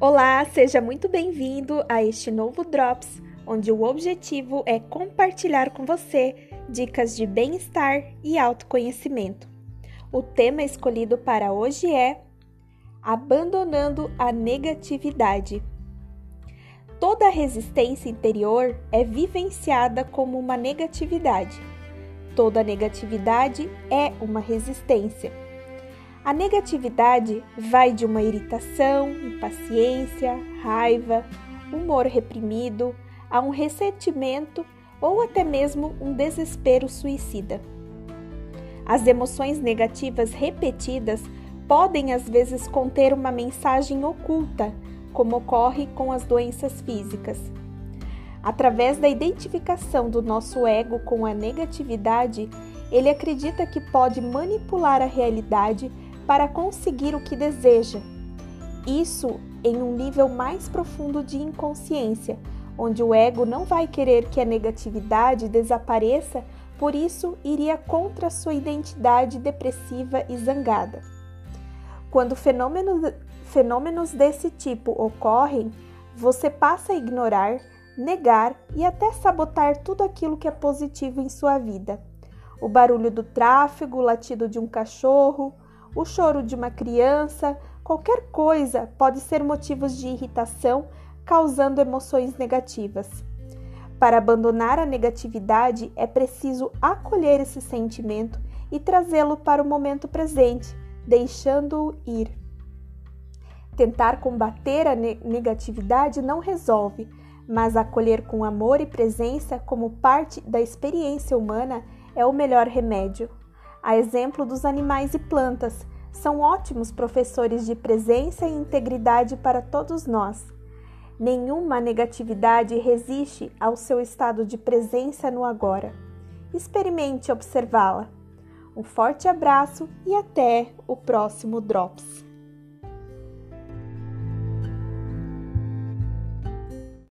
Olá, seja muito bem-vindo a este novo Drops, onde o objetivo é compartilhar com você dicas de bem-estar e autoconhecimento. O tema escolhido para hoje é Abandonando a Negatividade. Toda resistência interior é vivenciada como uma negatividade. Toda negatividade é uma resistência. A negatividade vai de uma irritação, impaciência, raiva, humor reprimido, a um ressentimento ou até mesmo um desespero suicida. As emoções negativas repetidas podem às vezes conter uma mensagem oculta, como ocorre com as doenças físicas. Através da identificação do nosso ego com a negatividade, ele acredita que pode manipular a realidade para conseguir o que deseja. Isso em um nível mais profundo de inconsciência, onde o ego não vai querer que a negatividade desapareça, por isso iria contra sua identidade depressiva e zangada. Quando fenômenos, fenômenos desse tipo ocorrem, você passa a ignorar, negar e até sabotar tudo aquilo que é positivo em sua vida. O barulho do tráfego, o latido de um cachorro, o choro de uma criança, qualquer coisa pode ser motivos de irritação, causando emoções negativas. Para abandonar a negatividade, é preciso acolher esse sentimento e trazê-lo para o momento presente, deixando-o ir. Tentar combater a negatividade não resolve, mas acolher com amor e presença como parte da experiência humana é o melhor remédio a exemplo dos animais e plantas, são ótimos professores de presença e integridade para todos nós. Nenhuma negatividade resiste ao seu estado de presença no agora. Experimente observá-la. Um forte abraço e até o próximo Drops.